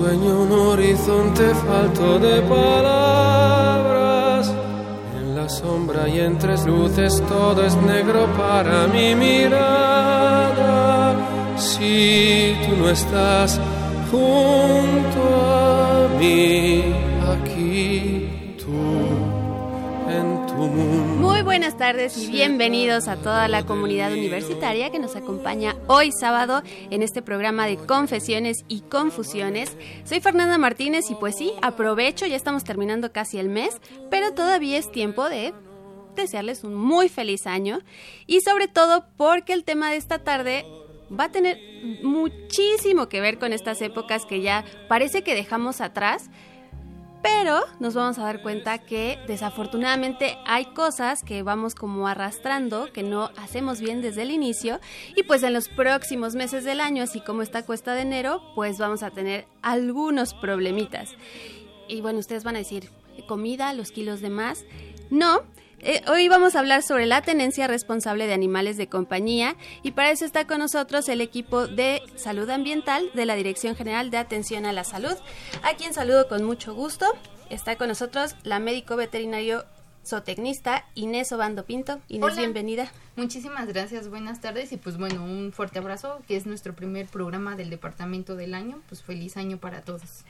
Sueño un horizonte falto de palabras. En la sombra y en tres luces todo es negro para mi mirada. Si tú no estás junto a mí, aquí tú en tu mundo buenas tardes y bienvenidos a toda la comunidad universitaria que nos acompaña hoy sábado en este programa de Confesiones y Confusiones. Soy Fernanda Martínez y pues sí, aprovecho, ya estamos terminando casi el mes, pero todavía es tiempo de desearles un muy feliz año y sobre todo porque el tema de esta tarde va a tener muchísimo que ver con estas épocas que ya parece que dejamos atrás pero nos vamos a dar cuenta que desafortunadamente hay cosas que vamos como arrastrando, que no hacemos bien desde el inicio y pues en los próximos meses del año, así como esta cuesta de enero, pues vamos a tener algunos problemitas. Y bueno, ustedes van a decir, comida, los kilos de más. No, eh, hoy vamos a hablar sobre la tenencia responsable de animales de compañía y para eso está con nosotros el equipo de salud ambiental de la Dirección General de Atención a la Salud, a quien saludo con mucho gusto. Está con nosotros la médico veterinario zootecnista Inés Obando Pinto. Inés, bienvenida. Muchísimas gracias, buenas tardes y pues bueno, un fuerte abrazo, que es nuestro primer programa del departamento del año, pues feliz año para todos.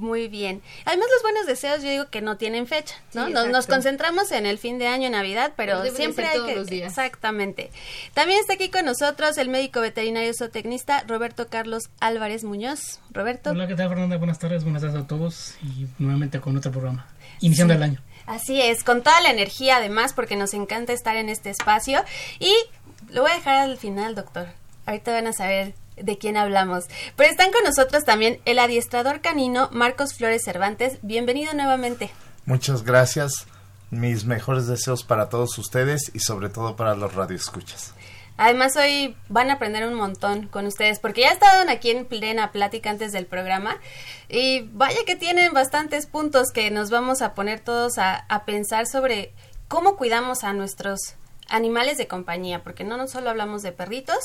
Muy bien. Además, los buenos deseos, yo digo que no tienen fecha, ¿no? nos, concentramos en el fin de año, Navidad, pero siempre hay que. Los días. Exactamente. También está aquí con nosotros el médico veterinario zootecnista Roberto Carlos Álvarez Muñoz. Roberto. Hola, ¿qué tal, Fernanda? Buenas tardes, buenas tardes a todos y nuevamente con otro programa, iniciando el año. Así es, con toda la energía además, porque nos encanta estar en este espacio. Y lo voy a dejar al final, doctor. Ahorita van a saber de quién hablamos. Pero están con nosotros también el adiestrador canino Marcos Flores Cervantes. Bienvenido nuevamente. Muchas gracias. Mis mejores deseos para todos ustedes y sobre todo para los radioescuchas. Además hoy van a aprender un montón con ustedes porque ya estaban aquí en plena plática antes del programa y vaya que tienen bastantes puntos que nos vamos a poner todos a, a pensar sobre cómo cuidamos a nuestros animales de compañía, porque no, no solo hablamos de perritos,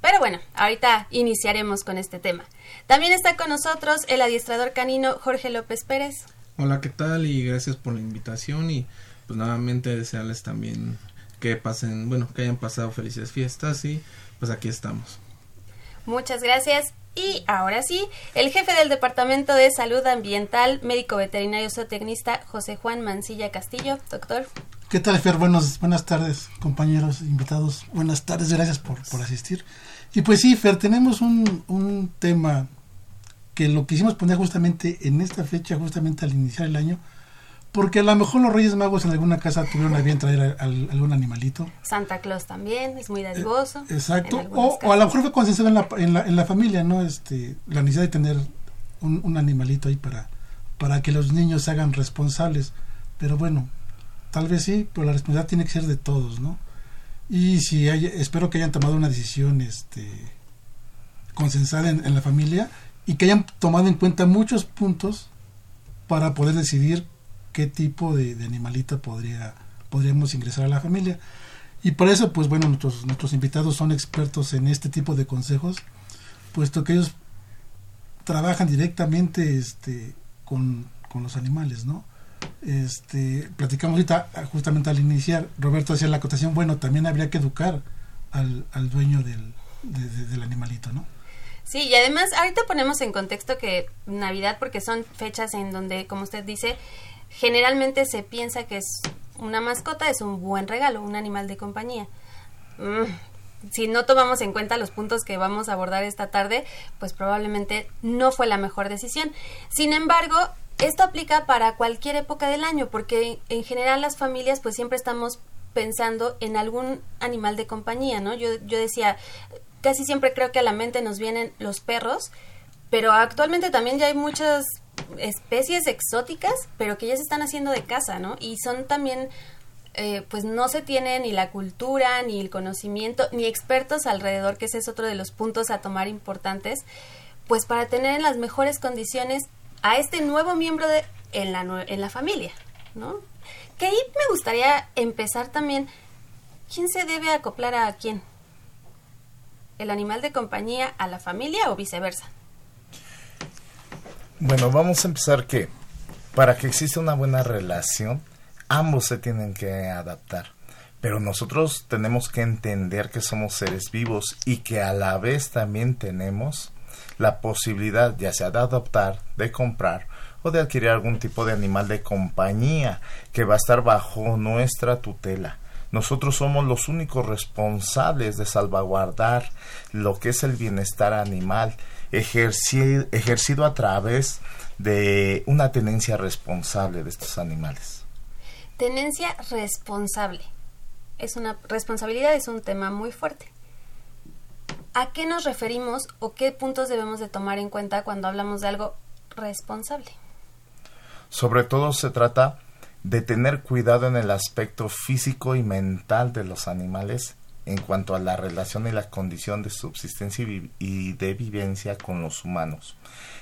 pero bueno, ahorita iniciaremos con este tema. También está con nosotros el adiestrador canino Jorge López Pérez. Hola, ¿qué tal? Y gracias por la invitación y pues nuevamente desearles también que pasen, bueno, que hayan pasado felices fiestas y pues aquí estamos. Muchas gracias. Y ahora sí, el jefe del Departamento de Salud Ambiental, médico veterinario zootecnista José Juan Mancilla Castillo. Doctor. ¿Qué tal, Fer? Buenos, buenas tardes, compañeros, invitados. Buenas tardes, gracias por, por asistir. Y pues sí, Fer, tenemos un, un tema que lo quisimos poner justamente en esta fecha, justamente al iniciar el año, porque a lo mejor los Reyes Magos en alguna casa tuvieron a bien traer algún animalito. Santa Claus también, es muy dadivoso. Eh, exacto, o, a lo mejor fue consensuado en la, en, la, en la familia, ¿no? Este, la necesidad de tener un, un animalito ahí para, para que los niños se hagan responsables. Pero bueno, Tal vez sí, pero la responsabilidad tiene que ser de todos, ¿no? Y si hay, espero que hayan tomado una decisión este, consensada en, la familia y que hayan tomado en cuenta muchos puntos para poder decidir qué tipo de, animalito podría, podríamos ingresar a la familia. Y por eso, pues bueno, nuestros, nuestros invitados son expertos en este tipo de consejos, puesto que ellos trabajan directamente este, con, con los animales, ¿no? Este, platicamos ahorita, justamente al iniciar, Roberto hacía la acotación, bueno, también habría que educar al, al dueño del, del animalito, ¿no? Sí, y además ahorita ponemos en contexto que Navidad, porque son fechas en donde, como usted dice, generalmente se piensa que es una mascota, es un buen regalo, un animal de compañía. Mm, si no tomamos en cuenta los puntos que vamos a abordar esta tarde, pues probablemente no fue la mejor decisión. Sin embargo, esto aplica para cualquier época del año, porque en general las familias pues siempre estamos pensando en algún animal de compañía, ¿no? Yo, yo decía, casi siempre creo que a la mente nos vienen los perros, pero actualmente también ya hay muchas especies exóticas, pero que ya se están haciendo de casa, ¿no? Y son también, eh, pues no se tiene ni la cultura, ni el conocimiento, ni expertos alrededor, que ese es otro de los puntos a tomar importantes, pues para tener en las mejores condiciones a este nuevo miembro de, en, la, en la familia, ¿no? Que me gustaría empezar también, ¿quién se debe acoplar a quién? el animal de compañía a la familia o viceversa? Bueno, vamos a empezar que para que exista una buena relación, ambos se tienen que adaptar. Pero nosotros tenemos que entender que somos seres vivos y que a la vez también tenemos la posibilidad ya sea de adoptar, de comprar o de adquirir algún tipo de animal de compañía que va a estar bajo nuestra tutela. Nosotros somos los únicos responsables de salvaguardar lo que es el bienestar animal ejercido, ejercido a través de una tenencia responsable de estos animales. Tenencia responsable. Es una responsabilidad es un tema muy fuerte. ¿A qué nos referimos o qué puntos debemos de tomar en cuenta cuando hablamos de algo responsable? Sobre todo se trata de tener cuidado en el aspecto físico y mental de los animales en cuanto a la relación y la condición de subsistencia y de vivencia con los humanos,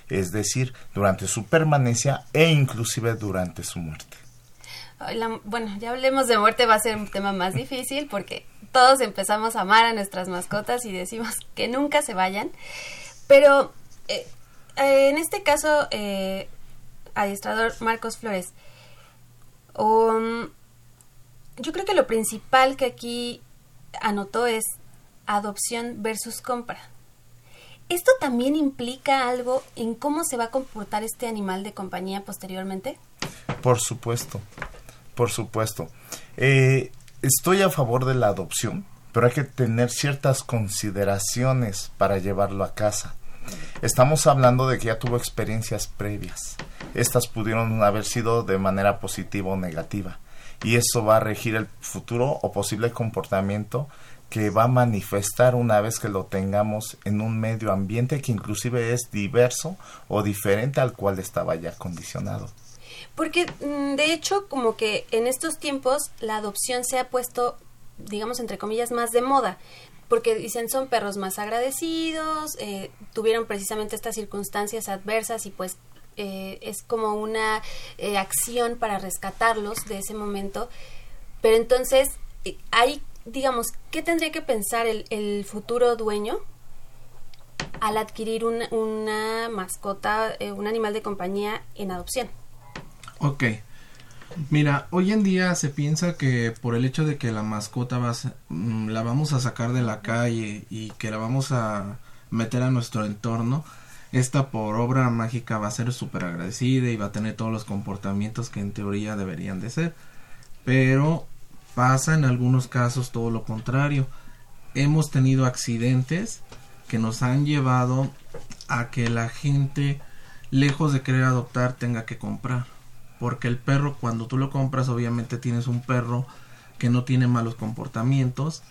es decir, durante su permanencia e inclusive durante su muerte. bueno, ya hablemos de muerte, va a ser un tema más difícil porque todos empezamos a amar a nuestras mascotas y decimos que nunca se vayan, pero eh, en este caso, eh, adiestrador Marcos Flores, Um, yo creo que lo principal que aquí anotó es adopción versus compra. ¿Esto también implica algo en cómo se va a comportar este animal de compañía posteriormente? Por supuesto, por supuesto. Eh, estoy a favor de la adopción, pero hay que tener ciertas consideraciones para llevarlo a casa. Estamos hablando de que ya tuvo experiencias previas. Estas pudieron haber sido de manera positiva o negativa. Y eso va a regir el futuro o posible comportamiento que va a manifestar una vez que lo tengamos en un medio ambiente que inclusive es diverso o diferente al cual estaba ya condicionado. Porque mm, de hecho como que en estos tiempos la adopción se ha puesto digamos entre comillas más de moda porque dicen son perros más agradecidos, eh, tuvieron precisamente estas circunstancias adversas y pues eh, es como una eh, acción para rescatarlos de ese momento. Pero entonces, hay, digamos, ¿qué tendría que pensar el, el futuro dueño al adquirir una, una mascota, un animal de compañía en adopción? Ok, Mira, hoy en día se piensa que por el hecho de que la mascota va mm, la vamos a sacar de la calle y que la vamos a meter a nuestro entorno, esta por obra mágica va a ser súper agradecida y va a tener todos los comportamientos que en teoría deberían de ser. Pero pasa en algunos casos todo lo contrario. Hemos tenido accidentes que nos han llevado a que la gente, lejos de querer adoptar, tenga que comprar porque el perro cuando tú lo compras obviamente tienes un perro que no tiene malos comportamientos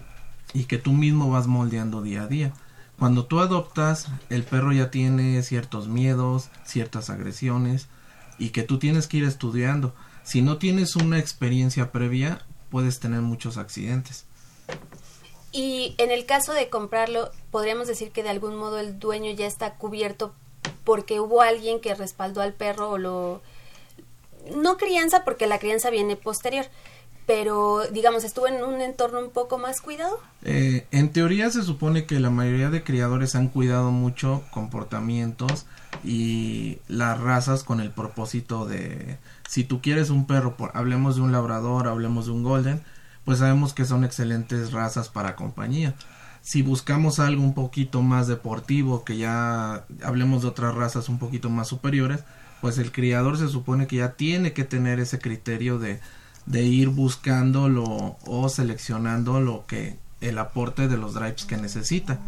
y que tú mismo vas moldeando día a día. Cuando tú adoptas, el perro ya tiene ciertos miedos, ciertas agresiones y que tú tienes que ir estudiando. Si no tienes una experiencia previa, puedes tener muchos accidentes. Y en el caso de comprarlo, podríamos decir que de algún modo el dueño ya está cubierto porque hubo alguien que respaldó al perro o lo no crianza porque la crianza viene posterior, pero digamos, estuvo en un entorno un poco más cuidado. Eh, en teoría se supone que la mayoría de criadores han cuidado mucho comportamientos y las razas con el propósito de, si tú quieres un perro, hablemos de un labrador, hablemos de un golden, pues sabemos que son excelentes razas para compañía. Si buscamos algo un poquito más deportivo, que ya hablemos de otras razas un poquito más superiores, pues el criador se supone que ya tiene que tener ese criterio de, de ir buscando o seleccionando lo que el aporte de los drives que necesita.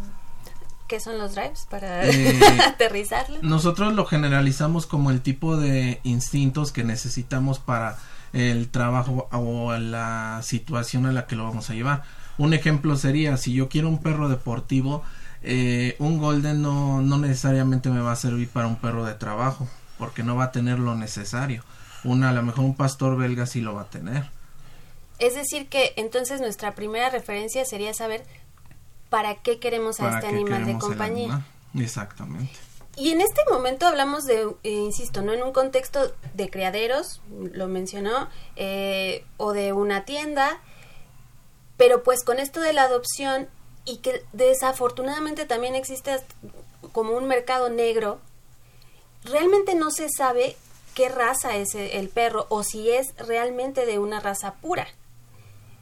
¿Qué son los drives para eh, aterrizarlo? Nosotros lo generalizamos como el tipo de instintos que necesitamos para el trabajo o la situación a la que lo vamos a llevar. Un ejemplo sería, si yo quiero un perro deportivo, eh, un golden no, no necesariamente me va a servir para un perro de trabajo, porque no va a tener lo necesario. Una, a lo mejor un pastor belga sí lo va a tener. Es decir, que entonces nuestra primera referencia sería saber para qué queremos a este animal de compañía. Exactamente. Y en este momento hablamos de, eh, insisto, no en un contexto de criaderos, lo mencionó, eh, o de una tienda, pero pues con esto de la adopción y que desafortunadamente también existe como un mercado negro, realmente no se sabe qué raza es el perro o si es realmente de una raza pura.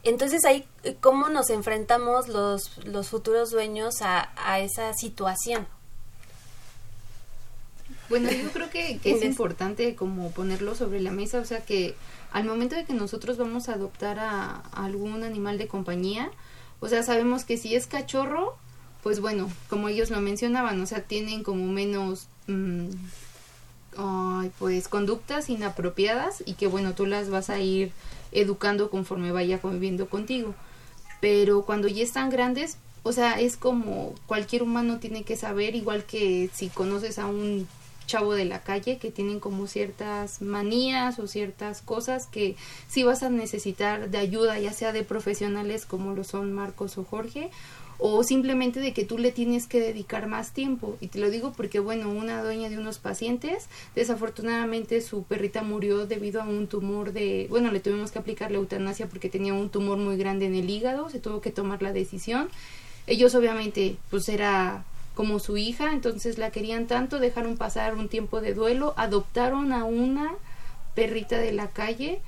Entonces ahí, ¿cómo nos enfrentamos los, los futuros dueños a, a esa situación? Bueno, yo creo que, es importante como ponerlo sobre la mesa, o sea que al momento de que nosotros vamos a adoptar a, algún animal de compañía, o sea, sabemos que si es cachorro, pues bueno, como ellos lo mencionaban, o sea, tienen como menos, mm, pues, conductas inapropiadas y que bueno, tú las vas a ir educando conforme vaya conviviendo contigo. Pero cuando ya están grandes, o sea, es como cualquier humano tiene que saber, igual que si conoces a un chavo de la calle que tienen como ciertas manías o ciertas cosas que sí vas a necesitar de ayuda, ya sea de profesionales como lo son Marcos o Jorge, o simplemente de que tú le tienes que dedicar más tiempo. Y te lo digo porque, bueno, una dueña de unos pacientes, desafortunadamente su perrita murió debido a un tumor de, bueno, le tuvimos que aplicar la eutanasia porque tenía un tumor muy grande en el hígado, se tuvo que tomar la decisión. Ellos obviamente, pues era como su hija, entonces la querían tanto, dejaron pasar un tiempo de duelo, adoptaron a una perrita de la calle,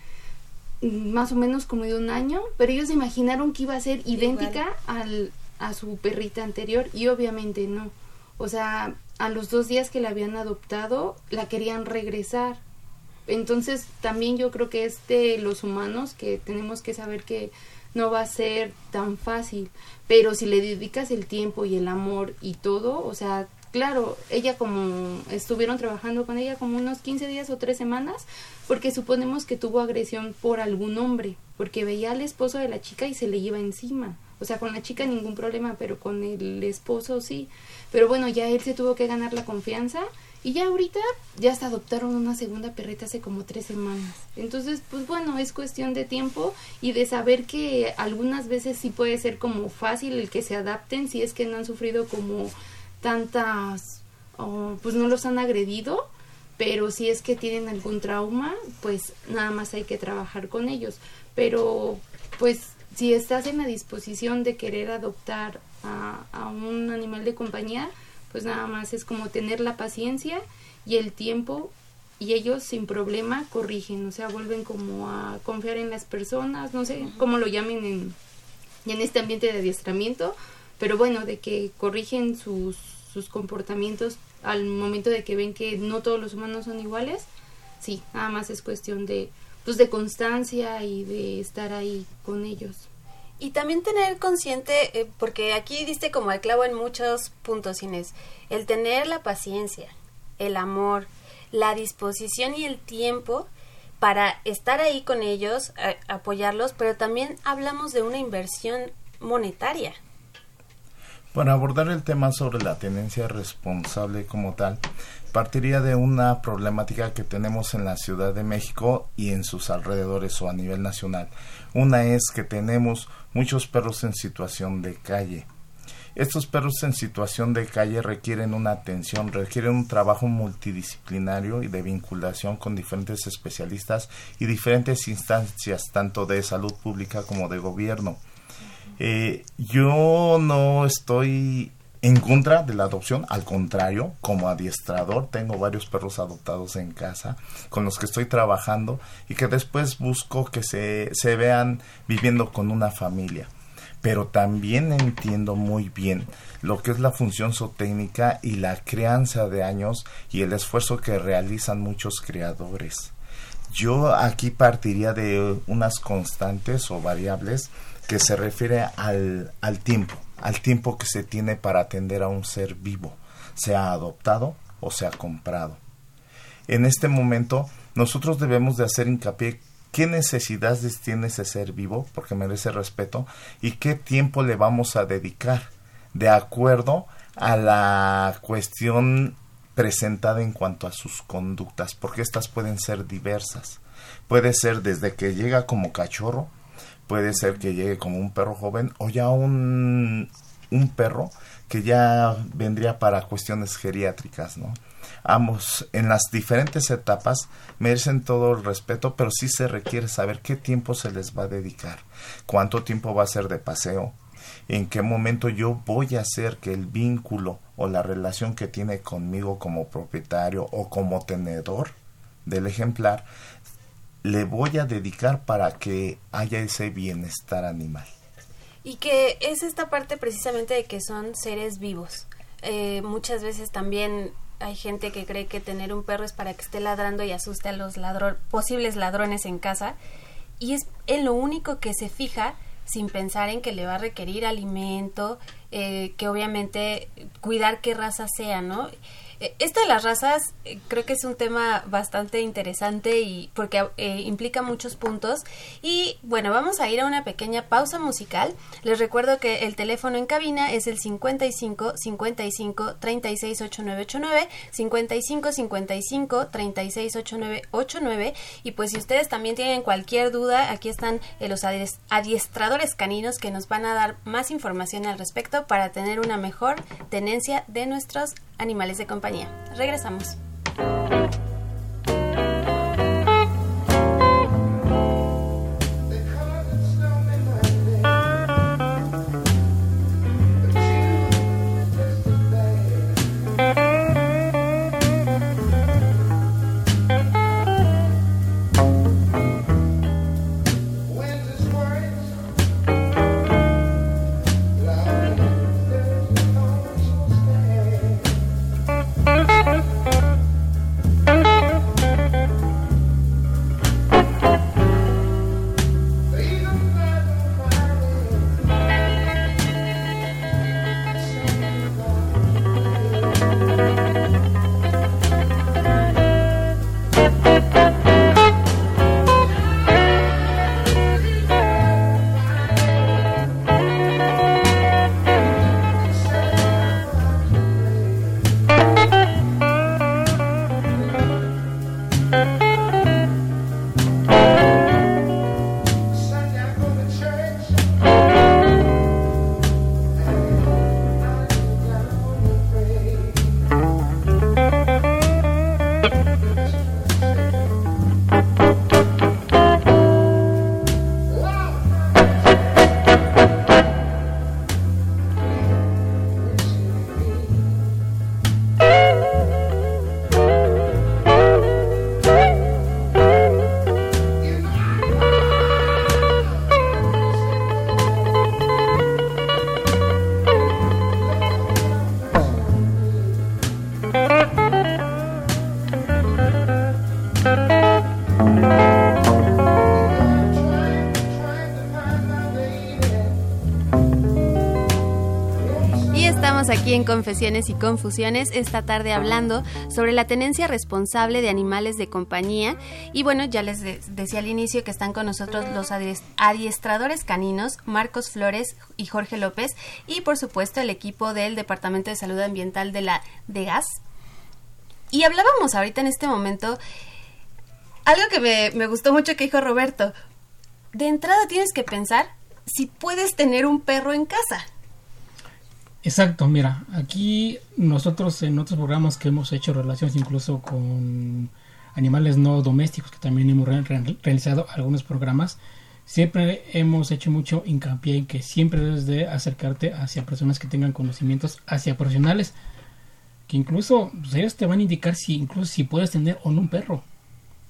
más o menos como de un año, pero ellos se imaginaron que iba a ser idéntica al, a su perrita anterior y obviamente no. O sea, a los dos días que la habían adoptado, la querían regresar. Entonces, también yo creo que es de los humanos que tenemos que saber que no va a ser tan fácil. Pero si le dedicas el tiempo y el amor y todo, o sea, claro, ella como estuvieron trabajando con ella como unos 15 días o tres semanas, porque suponemos que tuvo agresión por algún hombre, porque veía al esposo de la chica y se le iba encima. O sea, con la chica ningún problema, pero con el esposo sí. Pero bueno, ya él se tuvo que ganar la confianza y ya ahorita ya hasta adoptaron una segunda perrita hace como tres semanas. Entonces, pues bueno, es cuestión de tiempo y de saber que algunas veces sí puede ser como fácil el que se adapten si es que no han sufrido como tantas, pues no los han agredido, pero si es que tienen algún trauma, pues nada más hay que trabajar con ellos. Pero pues si estás en la disposición de querer adoptar a, a un animal de compañía, pues nada más es como tener la paciencia y el tiempo y ellos sin problema corrigen, o sea, vuelven como a confiar en las personas, no sé cómo lo llamen en, en este ambiente de adiestramiento, pero bueno, de que corrigen sus, sus comportamientos al momento de que ven que no todos los humanos son iguales, sí, nada más es cuestión de, pues de constancia y de estar ahí con ellos. Y también tener consciente, eh, porque aquí diste como el clavo en muchos puntos, Inés, el tener la paciencia, el amor, la disposición y el tiempo para estar ahí con ellos, apoyarlos, pero también hablamos de una inversión monetaria. Para abordar el tema sobre la tenencia responsable como tal, partiría de una problemática que tenemos en la Ciudad de México y en sus alrededores o a nivel nacional. Una es que tenemos muchos perros en situación de calle. Estos perros en situación de calle requieren una atención, requieren un trabajo multidisciplinario y de vinculación con diferentes especialistas y diferentes instancias, tanto de salud pública como de gobierno. Eh, yo no estoy en contra de la adopción, al contrario, como adiestrador tengo varios perros adoptados en casa con los que estoy trabajando y que después busco que se, se vean viviendo con una familia. Pero también entiendo muy bien lo que es la función zootécnica y la crianza de años y el esfuerzo que realizan muchos criadores. Yo aquí partiría de unas constantes o variables que se refiere al, al tiempo al tiempo que se tiene para atender a un ser vivo, sea adoptado o sea comprado. En este momento, nosotros debemos de hacer hincapié qué necesidades tiene ese ser vivo, porque merece respeto, y qué tiempo le vamos a dedicar, de acuerdo a la cuestión presentada en cuanto a sus conductas, porque estas pueden ser diversas. Puede ser desde que llega como cachorro, puede ser que llegue como un perro joven o ya un, un perro que ya vendría para cuestiones geriátricas, ¿no? Ambos, en las diferentes etapas, merecen todo el respeto, pero sí se requiere saber qué tiempo se les va a dedicar, cuánto tiempo va a ser de paseo, en qué momento yo voy a hacer que el vínculo o la relación que tiene conmigo como propietario o como tenedor del ejemplar le voy a dedicar para que haya ese bienestar animal. Y que es esta parte precisamente de que son seres vivos. Eh, muchas veces también hay gente que cree que tener un perro es para que esté ladrando y asuste a los posibles ladrones en casa. Y es en lo único que se fija sin pensar en que le va a requerir alimento, eh, que obviamente cuidar qué raza sea, ¿no? Eh, esto de las razas eh, creo que es un tema bastante interesante y porque eh, implica muchos puntos. Y bueno, vamos a ir a una pequeña pausa musical. Les recuerdo que el teléfono en cabina es el 55 55 36 8989, 55 55 36 8989. Y pues si ustedes también tienen cualquier duda, aquí están los adiestradores caninos que nos van a dar más información al respecto para tener una mejor tenencia de nuestros animales de compañía. Regresamos. En Confesiones y Confusiones esta tarde hablando sobre la tenencia responsable de animales de compañía. Y bueno, ya les decía al inicio que están con nosotros los adiestradores caninos, Marcos Flores y Jorge López, y por supuesto el equipo del Departamento de Salud Ambiental de la DEGAS. Y hablábamos ahorita en este momento, algo que me, me gustó mucho que dijo Roberto. De entrada tienes que pensar si puedes tener un perro en casa. Exacto, mira, aquí nosotros en otros programas que hemos hecho relaciones incluso con animales no domésticos, que también hemos realizado algunos programas, siempre hemos hecho mucho hincapié en que siempre debes de acercarte hacia personas que tengan conocimientos, hacia profesionales, que incluso pues, ellos te van a indicar si incluso si puedes tener o no un perro.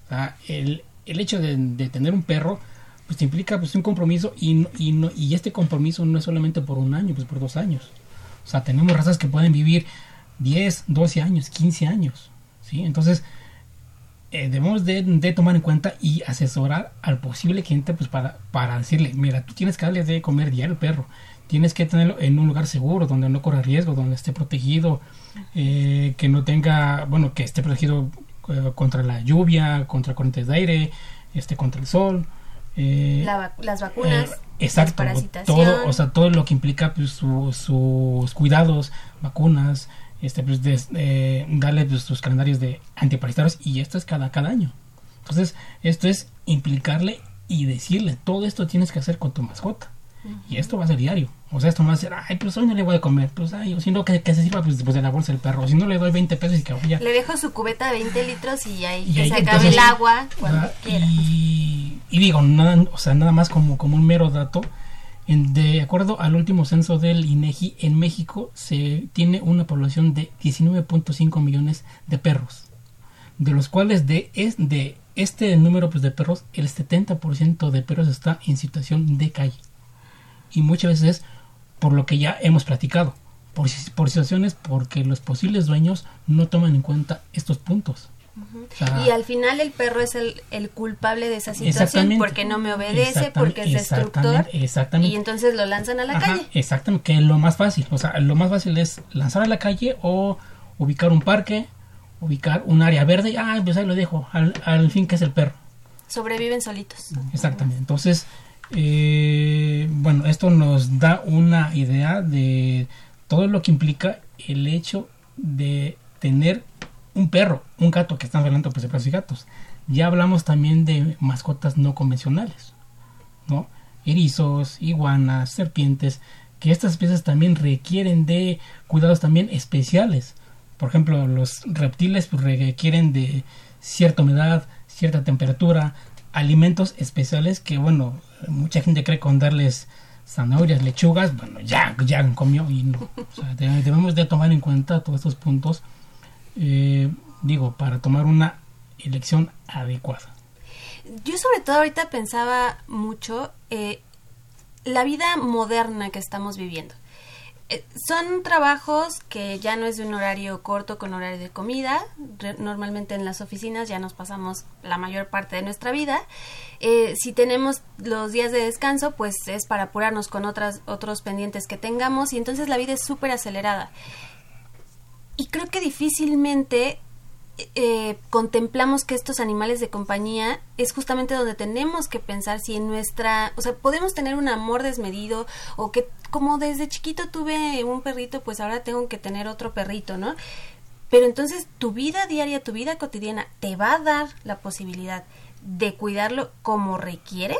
O sea, el, el hecho de, tener un perro pues implica pues un compromiso y, y, no, y este compromiso no es solamente por un año, pues por dos años. O sea, tenemos razas que pueden vivir 10, 12 años, 15 años. ¿sí? Entonces, eh, debemos de, de, tomar en cuenta y asesorar al posible cliente pues para, para decirle, mira, tú tienes que darle de comer diario al perro. Tienes que tenerlo en un lugar seguro, donde no corra riesgo, donde esté protegido, eh, que no tenga, bueno, que esté protegido eh, contra la lluvia, contra corrientes de aire, este, contra el sol. Eh, La, las vacunas. Exacto, todo, o sea, todo lo que implica pues, su, sus cuidados, vacunas, este, pues, de, eh, darle pues, sus calendarios de antiparasitarios y esto es cada, cada año. Entonces, esto es implicarle y decirle, todo esto tienes que hacer con tu mascota. Uh -huh. Y esto va a ser diario. O sea, esto a ser, ay, pues hoy no le voy a comer. Pues, ay, o si no, que, que se sirva pues, pues, de la bolsa del perro. O si no, le doy 20 pesos y que vaya. Le dejo su cubeta de 20 litros y ahí y que ahí, se acabe el agua cuando ah, quiera. Y, y, digo, nada, o sea, nada más como, como un mero dato. En, de acuerdo al último censo del INEGI, en México se tiene una población de 19.5 millones de perros. De los cuales de, es, de este número pues, de perros, el 70% de perros está en situación de calle. Y muchas veces por lo que ya hemos platicado, por, por situaciones porque los posibles dueños no toman en cuenta estos puntos. Uh -huh. o sea, y al final el perro es el, el, culpable de esa situación porque no me obedece, porque es destructor exactamente, y entonces lo lanzan a la Ajá, calle. Exactamente, que es lo más fácil, o sea, lo más fácil es lanzar a la calle o ubicar un parque, ubicar un área verde y ah, pues ahí lo dejo, al, al fin que es el perro. Sobreviven solitos. Exactamente, entonces eh, bueno, esto nos da una idea de todo lo que implica el hecho de tener un perro, un gato, que están hablando pues de perros y gatos. Ya hablamos también de mascotas no convencionales, ¿no? Erizos, iguanas, serpientes, que estas especies también requieren de cuidados también especiales. Por ejemplo, los reptiles pues, requieren de cierta humedad, cierta temperatura, alimentos especiales que, bueno, mucha gente cree con darles zanahorias, lechugas, bueno, ya, ya comió y no. Debemos de tomar en cuenta todos estos puntos, eh, digo, para tomar una elección adecuada. Yo sobre todo ahorita pensaba mucho eh, la vida moderna que estamos viviendo. Eh, son trabajos que ya no es de un horario corto con horario de comida. Normalmente en las oficinas ya nos pasamos la mayor parte de nuestra vida. Eh, si tenemos los días de descanso, pues es para apurarnos con otras, otros pendientes que tengamos y entonces la vida es súper acelerada. Y creo que difícilmente eh, contemplamos que estos animales de compañía es justamente donde tenemos que pensar si en nuestra, o sea, podemos tener un amor desmedido o que como desde chiquito tuve un perrito, pues ahora tengo que tener otro perrito, ¿no? Pero entonces tu vida diaria, tu vida cotidiana, te va a dar la posibilidad de cuidarlo como requiere.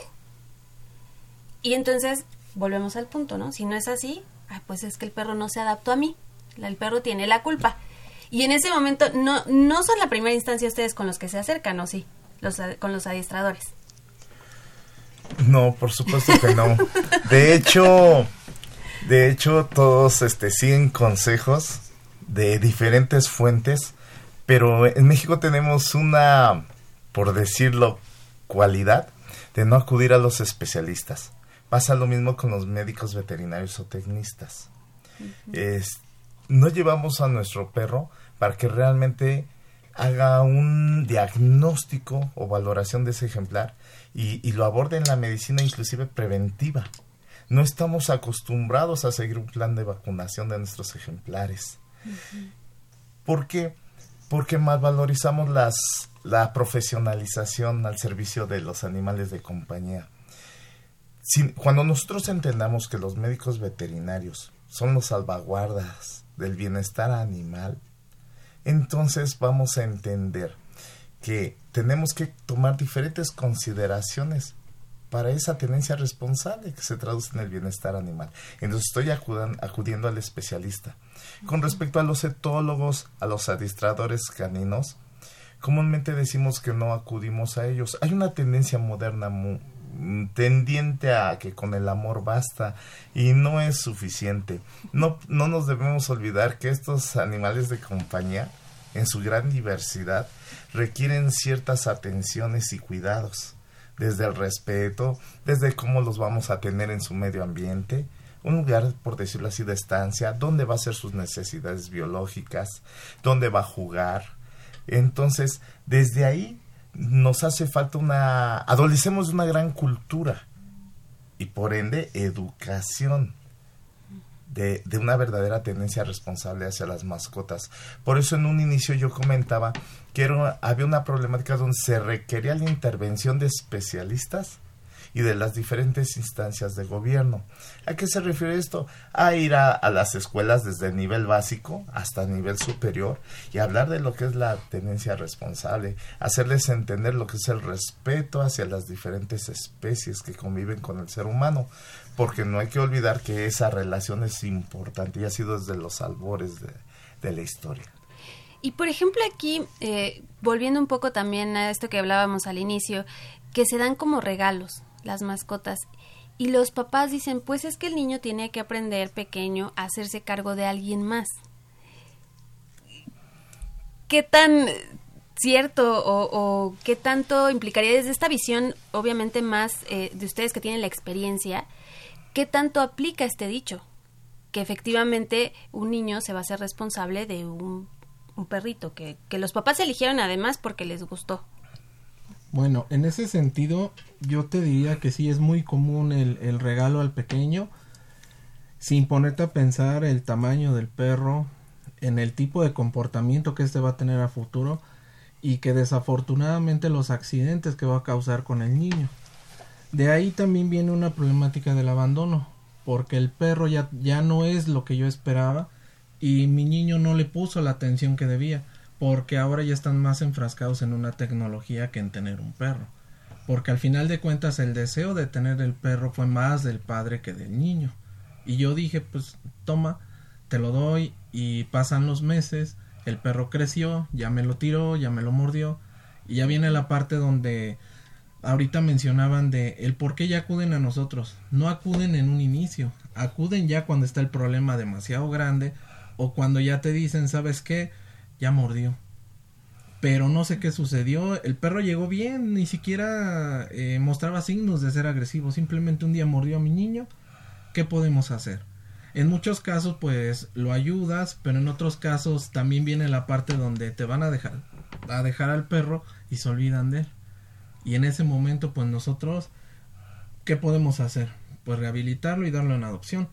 Y entonces volvemos al punto, ¿no? Si no es así, ah, pues es que el perro no se adaptó a mí. El perro tiene la culpa. Y en ese momento no, no son la primera instancia ustedes con los que se acercan, ¿o sí? Los, con los adiestradores. No, por supuesto que no. De hecho, de hecho todos este siguen consejos de diferentes fuentes, pero en México tenemos una, por decirlo, cualidad de no acudir a los especialistas. Pasa lo mismo con los médicos veterinarios o tecnistas. Uh -huh. es, no llevamos a nuestro perro para que realmente haga un diagnóstico o valoración de ese ejemplar y, y, lo aborde en la medicina inclusive preventiva. No estamos acostumbrados a seguir un plan de vacunación de nuestros ejemplares. Uh -huh. ¿Por qué? Porque más valorizamos las, la profesionalización al servicio de los animales de compañía. Si, cuando nosotros entendamos que los médicos veterinarios son los salvaguardas del bienestar animal, entonces vamos a entender que tenemos que tomar diferentes consideraciones para esa tenencia responsable que se traduce en el bienestar animal. Entonces estoy acudan, acudiendo al especialista. Con respecto a los etólogos, a los adiestradores caninos, comúnmente decimos que no acudimos a ellos. Hay una tendencia moderna muy, tendiente a que con el amor basta y no es suficiente. No, no nos debemos olvidar que estos animales de compañía, en su gran diversidad, requieren ciertas atenciones y cuidados, desde el respeto, desde cómo los vamos a tener en su medio ambiente, un lugar, por decirlo así, de estancia, dónde va a ser sus necesidades biológicas, dónde va a jugar. Entonces, desde ahí nos hace falta una... adolecemos de una gran cultura y por ende educación de, de, una verdadera tendencia responsable hacia las mascotas. Por eso en un inicio yo comentaba que era, había una problemática donde se requería la intervención de especialistas y de las diferentes instancias de gobierno. ¿A qué se refiere esto? A ir a, las escuelas desde el nivel básico hasta el nivel superior y hablar de lo que es la tenencia responsable, hacerles entender lo que es el respeto hacia las diferentes especies que conviven con el ser humano, porque no hay que olvidar que esa relación es importante y ha sido desde los albores de, la historia. Y por ejemplo aquí, eh, volviendo un poco también a esto que hablábamos al inicio, que se dan como regalos, las mascotas. Y los papás dicen, pues es que el niño tiene que aprender pequeño a hacerse cargo de alguien más. ¿Qué tan cierto o, qué tanto implicaría desde esta visión, obviamente más eh, de ustedes que tienen la experiencia, qué tanto aplica este dicho? Que efectivamente un niño se va a ser responsable de un, un perrito, que, que los papás eligieron además porque les gustó. Bueno, en ese sentido, yo te diría que sí es muy común el, el regalo al pequeño, sin ponerte a pensar el tamaño del perro, en el tipo de comportamiento que éste va a tener a futuro y que desafortunadamente los accidentes que va a causar con el niño. De ahí también viene una problemática del abandono, porque el perro ya, ya no es lo que yo esperaba y mi niño no le puso la atención que debía porque ahora ya están más enfrascados en una tecnología que en tener un perro. Porque al final de cuentas el deseo de tener el perro fue más del padre que del niño. Y yo dije, pues toma, te lo doy y pasan los meses, el perro creció, ya me lo tiró, ya me lo mordió y ya viene la parte donde ahorita mencionaban de el por qué ya acuden a nosotros. No acuden en un inicio, acuden ya cuando está el problema demasiado grande o cuando ya te dicen, ¿sabes qué? Ya mordió. Pero no sé qué sucedió. El perro llegó bien, ni siquiera eh, mostraba signos de ser agresivo. Simplemente un día mordió a mi niño. ¿Qué podemos hacer? En muchos casos, pues lo ayudas, pero en otros casos también viene la parte donde te van a dejar, a dejar al perro y se olvidan de él. Y en ese momento, pues nosotros, ¿qué podemos hacer? Pues rehabilitarlo y darlo en adopción.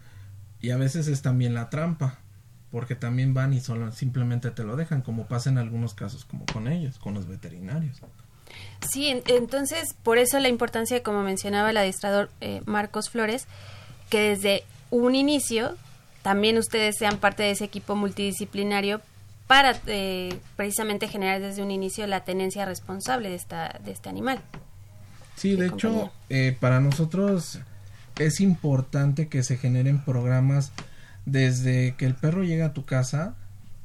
Y a veces es también la trampa porque también van y solo simplemente te lo dejan, como pasa en algunos casos, como con ellos, con los veterinarios. Sí, entonces por eso la importancia, como mencionaba el administrador eh, Marcos Flores, que desde un inicio también ustedes sean parte de ese equipo multidisciplinario para eh, precisamente generar desde un inicio la tenencia responsable de, esta, de este animal. Sí, de, hecho, eh, para nosotros es importante que se generen programas desde que el perro llega a tu casa,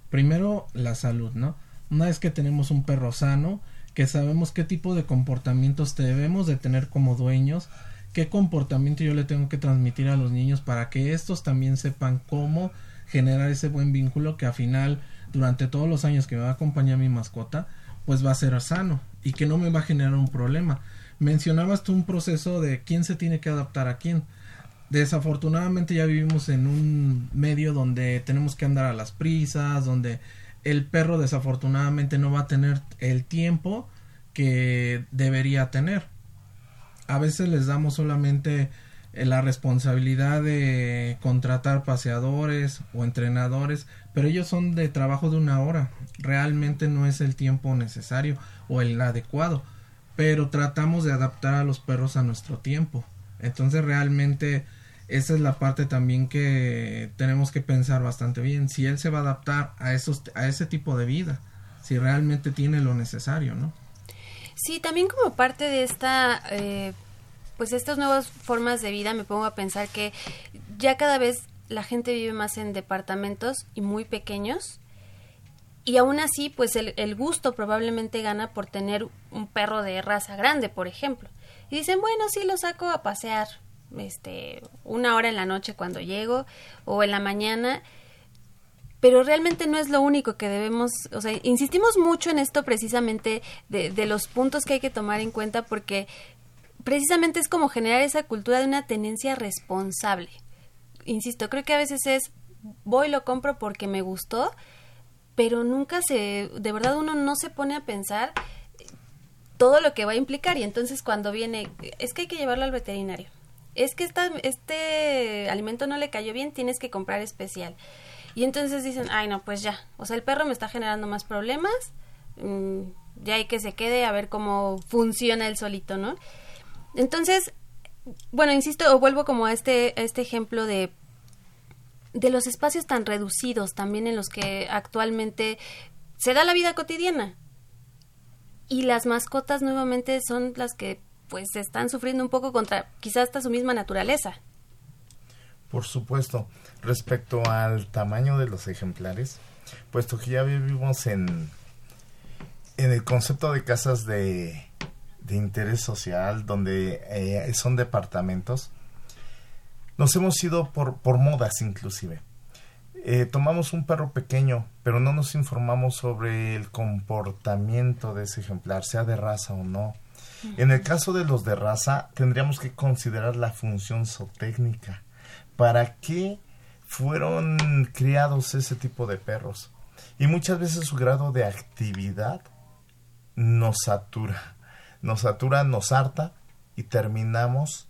primero la salud, ¿no? Una vez que tenemos un perro sano, que sabemos qué tipo de comportamientos debemos de tener como dueños, qué comportamiento yo le tengo que transmitir a los niños para que estos también sepan cómo generar ese buen vínculo que al final durante todos los años que me va a acompañar mi mascota pues va a ser sano y que no me va a generar un problema. Mencionabas tú un proceso de quién se tiene que adaptar a quién desafortunadamente ya vivimos en un medio donde tenemos que andar a las prisas, donde el perro desafortunadamente no va a tener el tiempo que debería tener. A veces les damos solamente eh, la responsabilidad de contratar paseadores o entrenadores, pero ellos son de trabajo de una hora. Realmente no es el tiempo necesario o el adecuado, pero tratamos de adaptar a los perros a nuestro tiempo. Entonces realmente esa es la parte también que tenemos que pensar bastante bien. Si él se va a adaptar a, esos, a ese tipo de vida, si realmente tiene lo necesario, ¿no? Sí, también como parte de esta, eh, pues estas nuevas formas de vida, me pongo a pensar que ya cada vez la gente vive más en departamentos y muy pequeños y aún así, pues el, el, gusto probablemente gana por tener un perro de raza grande, por ejemplo. Y dicen, bueno, sí lo saco a pasear, este, una hora en la noche cuando llego o en la mañana. Pero realmente no es lo único que debemos, o sea, insistimos mucho en esto precisamente de, de los puntos que hay que tomar en cuenta porque precisamente es como generar esa cultura de una tenencia responsable. Insisto, creo que a veces es voy lo compro porque me gustó, pero nunca se, de verdad uno no se pone a pensar todo lo que va a implicar y entonces cuando viene, es que hay que llevarlo al veterinario, es que esta, este alimento no le cayó bien, tienes que comprar especial. Y entonces dicen, ay no, pues ya, o sea, el perro me está generando más problemas, mm, ya hay que se quede a ver cómo funciona el solito, ¿no? Entonces, bueno, insisto, o vuelvo como a este, este ejemplo de de los espacios tan reducidos también en los que actualmente se da la vida cotidiana. Y las mascotas nuevamente son las que pues están sufriendo un poco contra quizás hasta su misma naturaleza. Por supuesto, respecto al tamaño de los ejemplares, puesto que ya vivimos en, en el concepto de casas de, de interés social, donde eh, son departamentos, nos hemos ido por, por modas inclusive. Eh, tomamos un perro pequeño, pero no nos informamos sobre el comportamiento de ese ejemplar, sea de raza o no. En el caso de los de raza, tendríamos que considerar la función zootécnica. ¿Para qué fueron criados ese tipo de perros? Y muchas veces su grado de actividad nos satura. Nos satura, nos harta y terminamos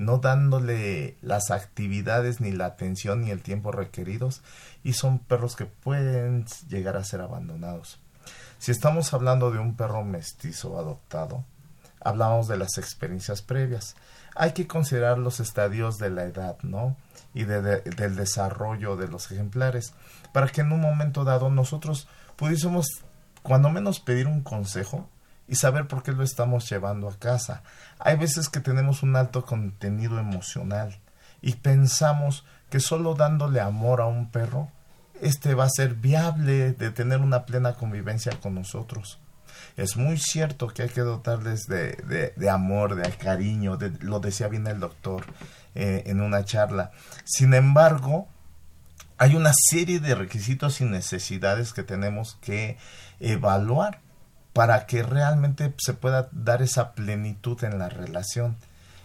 no dándole las actividades ni la atención ni el tiempo requeridos y son perros que pueden llegar a ser abandonados. Si estamos hablando de un perro mestizo adoptado, hablamos de las experiencias previas. Hay que considerar los estadios de la edad, ¿no? Y del desarrollo de los ejemplares, para que en un momento dado nosotros pudiésemos, cuando menos, pedir un consejo y saber por qué lo estamos llevando a casa. Hay veces que tenemos un alto contenido emocional y pensamos que solo dándole amor a un perro, este va a ser viable de tener una plena convivencia con nosotros. Es muy cierto que hay que dotarles de, de, amor, de cariño, de, lo decía bien el doctor eh, en una charla. Sin embargo, hay una serie de requisitos y necesidades que tenemos que evaluar para que realmente se pueda dar esa plenitud en la relación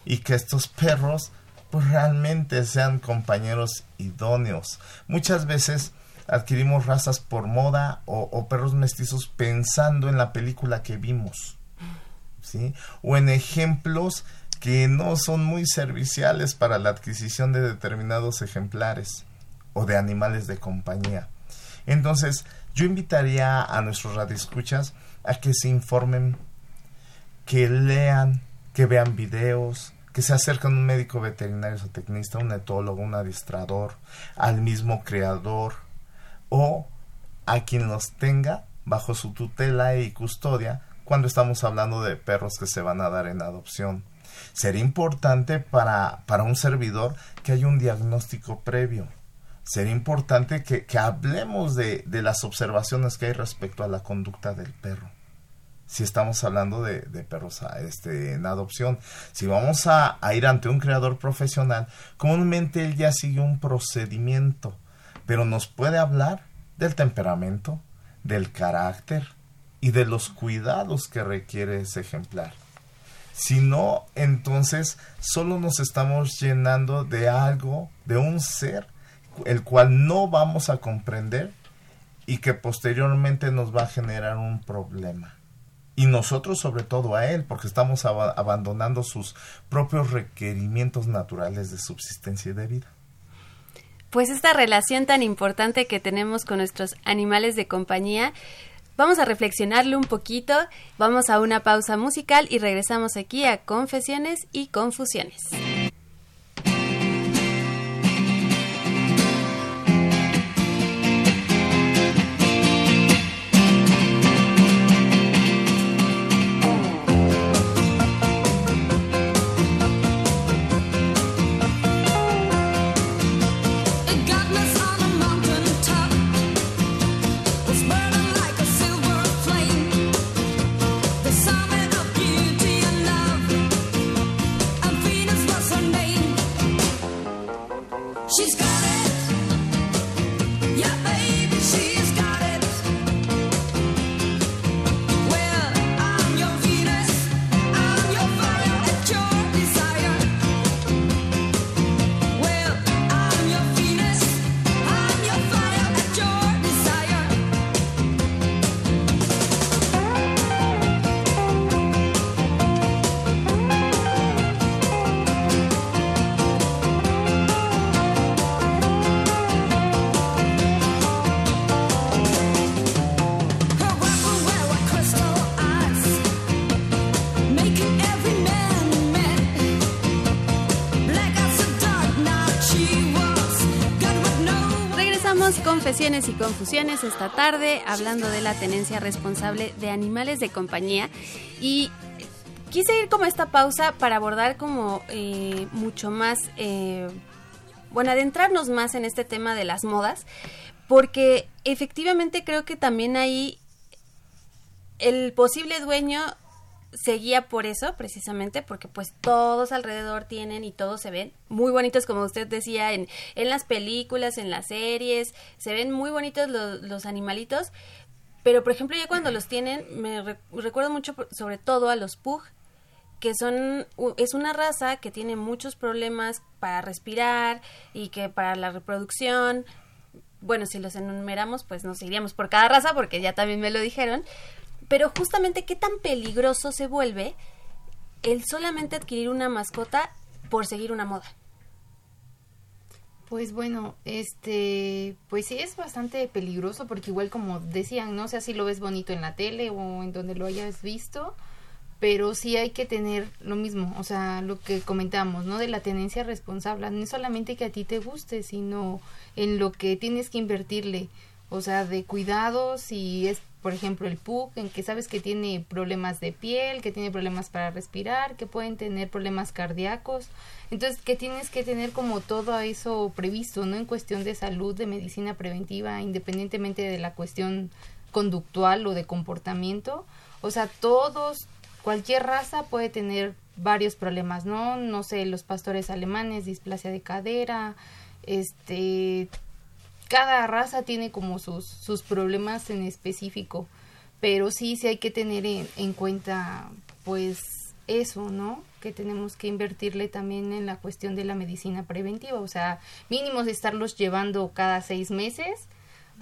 y que estos perros pues realmente sean compañeros idóneos. Muchas veces adquirimos razas por moda o, perros mestizos pensando en la película que vimos, ¿sí? O en ejemplos que no son muy serviciales para la adquisición de determinados ejemplares o de animales de compañía. Entonces, yo invitaría a nuestros radioescuchas a que se informen, que lean, que vean videos, que se acerquen a un médico veterinario o tecnista, un etólogo, un adiestrador, al mismo creador o a quien los tenga bajo su tutela y custodia cuando estamos hablando de perros que se van a dar en adopción. Sería importante para, para un servidor que haya un diagnóstico previo. Sería importante que, que hablemos de, de las observaciones que hay respecto a la conducta del perro si estamos hablando de, perros este, en adopción. Si vamos a, ir ante un creador profesional, comúnmente él ya sigue un procedimiento, pero nos puede hablar del temperamento, del carácter y de los cuidados que requiere ese ejemplar. Si no, entonces solo nos estamos llenando de algo, de un ser, el cual no vamos a comprender y que posteriormente nos va a generar un problema y nosotros sobre todo a él, porque estamos abandonando sus propios requerimientos naturales de subsistencia y de vida. Pues esta relación tan importante que tenemos con nuestros animales de compañía, vamos a reflexionarlo un poquito, vamos a una pausa musical y regresamos aquí a Confesiones y Confusiones. Confusiones esta tarde, hablando de la tenencia responsable de animales de compañía. Y quise ir como esta pausa para abordar como eh, mucho más, eh, bueno, adentrarnos más en este tema de las modas, porque efectivamente creo que también ahí el posible dueño seguía por eso, precisamente, porque pues todos alrededor tienen y todos se ven muy bonitos, como usted decía, en, en las películas, en las series, se ven muy bonitos los, animalitos, pero por ejemplo ya cuando los tienen, me recuerdo mucho sobre todo a los pug, que son es una raza que tiene muchos problemas para respirar y que para la reproducción. Bueno si los enumeramos pues nos iríamos por cada raza porque ya también me lo dijeron pero justamente qué tan peligroso se vuelve el solamente adquirir una mascota por seguir una moda. Pues bueno, este, pues sí es bastante peligroso porque igual como decían, no sé si lo ves bonito en la tele o en donde lo hayas visto, pero sí hay que tener lo mismo, o sea, lo que comentamos, ¿no? De la tenencia responsable, no solamente que a ti te guste, sino en lo que tienes que invertirle, o sea, de cuidados y es por ejemplo, el PUC, en que sabes que tiene problemas de piel, que tiene problemas para respirar, que pueden tener problemas cardíacos. Entonces, que tienes que tener como todo eso previsto, ¿no? En cuestión de salud, de medicina preventiva, independientemente de la cuestión conductual o de comportamiento. O sea, todos, cualquier raza puede tener varios problemas, ¿no? No sé, los pastores alemanes, displasia de cadera, este, cada raza tiene como sus, sus problemas en específico, pero sí, sí hay que tener en, cuenta pues eso, ¿no? Que tenemos que invertirle también en la cuestión de la medicina preventiva, o sea, mínimos estarlos llevando cada seis meses,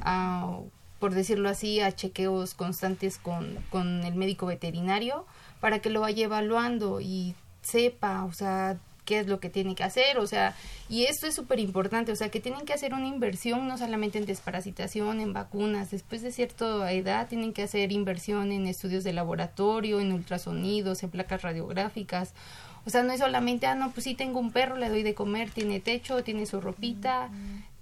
a, por decirlo así, a chequeos constantes con, con el médico veterinario para que lo vaya evaluando y sepa, o sea, qué es lo que tiene que hacer, o sea, y esto es súper importante, o sea, que tienen que hacer una inversión no solamente en desparasitación, en vacunas, después de cierta edad tienen que hacer inversión en estudios de laboratorio, en ultrasonidos, en placas radiográficas, o sea, no es solamente, ah, no, pues sí tengo un perro, le doy de comer, tiene techo, tiene su ropita,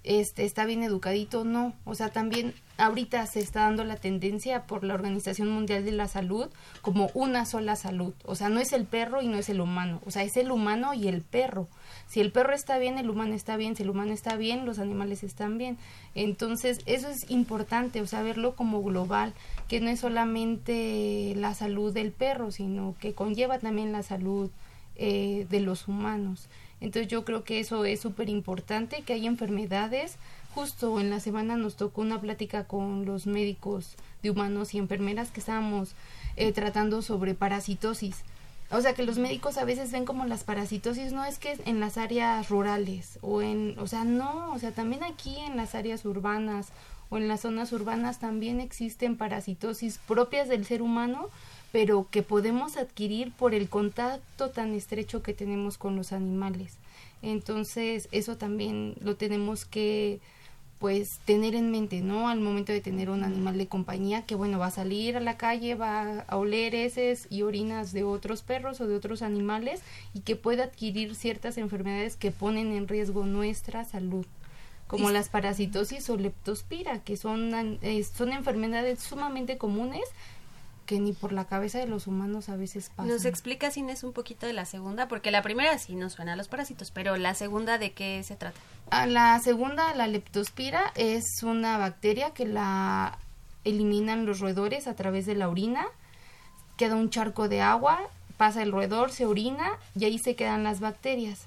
este, está bien educadito, no, o sea, también ahorita se está dando la tendencia por la Organización Mundial de la Salud como una sola salud, o sea, no es el perro y no es el humano, o sea, es el humano y el perro. Si el perro está bien, el humano está bien, si el humano está bien, los animales están bien. Entonces, eso es importante, o sea, verlo como global, que no es solamente la salud del perro, sino que conlleva también la salud eh, de los humanos. Entonces yo creo que eso es súper importante, que hay enfermedades. Justo en la semana nos tocó una plática con los médicos de humanos y enfermeras que estábamos eh, tratando sobre parasitosis. O sea que los médicos a veces ven como las parasitosis no es que en las áreas rurales o en, o sea, no, o sea, también aquí en las áreas urbanas o en las zonas urbanas también existen parasitosis propias del ser humano, pero que podemos adquirir por el contacto tan estrecho que tenemos con los animales. Entonces, eso también lo tenemos que pues tener en mente, ¿no? Al momento de tener un animal de compañía que bueno, va a salir a la calle, va a oler heces y orinas de otros perros o de otros animales y que puede adquirir ciertas enfermedades que ponen en riesgo nuestra salud como las parasitosis o leptospira, que son, eh, son enfermedades sumamente comunes que ni por la cabeza de los humanos a veces pasa. ¿Nos explica, Inés, un poquito de la segunda? Porque la primera sí nos suena a los parásitos, pero la segunda, ¿de qué se trata? A la segunda, la leptospira, es una bacteria que la eliminan los roedores a través de la orina. Queda un charco de agua, pasa el roedor, se orina y ahí se quedan las bacterias.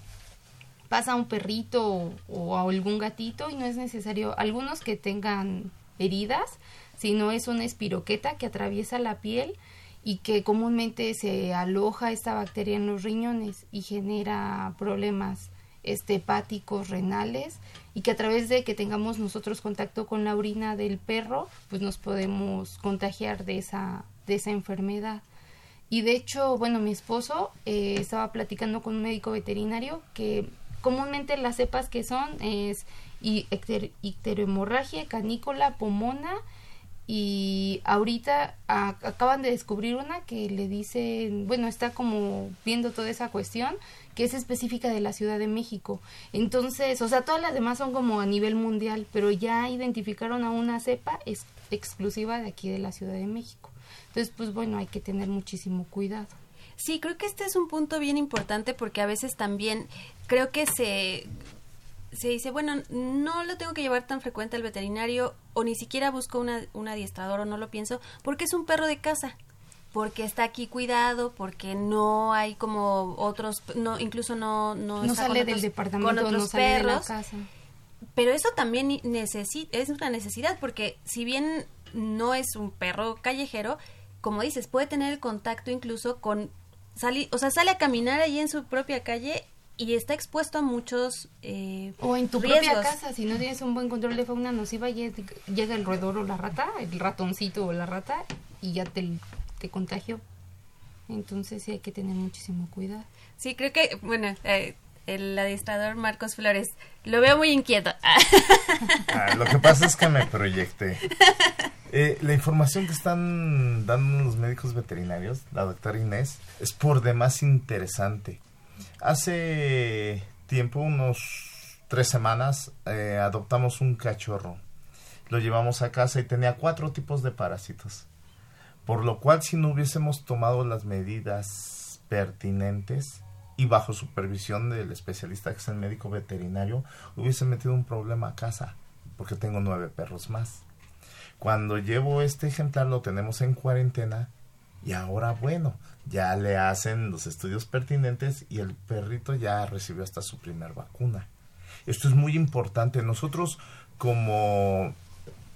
Pasa un perrito o, o algún gatito y no es necesario, algunos que tengan heridas, sino es una espiroqueta que atraviesa la piel y que comúnmente se aloja esta bacteria en los riñones y genera problemas este, hepáticos, renales, y que a través de que tengamos nosotros contacto con la orina del perro, pues nos podemos contagiar de esa, de esa enfermedad. Y de hecho, bueno, mi esposo eh, estaba platicando con un médico veterinario que comúnmente las cepas que son es icterohemorragia, canícola, pomona y ahorita acaban de descubrir una que le dice, bueno, está como viendo toda esa cuestión que es específica de la Ciudad de México. Entonces, o sea, todas las demás son como a nivel mundial, pero ya identificaron a una cepa es exclusiva de aquí de la Ciudad de México. Entonces, pues bueno, hay que tener muchísimo cuidado. Sí, creo que este es un punto bien importante porque a veces también creo que se se dice, bueno, no lo tengo que llevar tan frecuente al veterinario o ni siquiera busco una, un adiestrador o no lo pienso porque es un perro de casa porque está aquí cuidado, porque no hay como otros, no incluso no no, sale del departamento, con otros perros. Pero eso también es una necesidad porque si bien no es un perro callejero, como dices, puede tener el contacto incluso con salir, o sea, sale a caminar allí en su propia calle y está expuesto a muchos eh, o en tu propia casa si no tienes un buen control de fauna nociva llega el roedor o la rata el ratoncito o la rata y ya te, te contagió. Entonces sí hay que tener muchísimo cuidado. Sí creo que bueno eh, el adiestrador Marcos Flores lo veo muy inquieto. Ah, lo que pasa es que me proyecté. Eh, la información que están dando los médicos veterinarios la doctora Inés es por demás interesante Hace tiempo, unos tres semanas, eh, adoptamos un cachorro. Lo llevamos a casa y tenía cuatro tipos de parásitos. Por lo cual, si no hubiésemos tomado las medidas pertinentes y bajo supervisión del especialista que es el médico veterinario, hubiese metido un problema a casa, porque tengo nueve perros más. Cuando llevo este ejemplar lo tenemos en cuarentena y ahora bueno, ya le hacen los estudios pertinentes y el perrito ya recibió hasta su primer vacuna. Esto es muy importante. Nosotros como,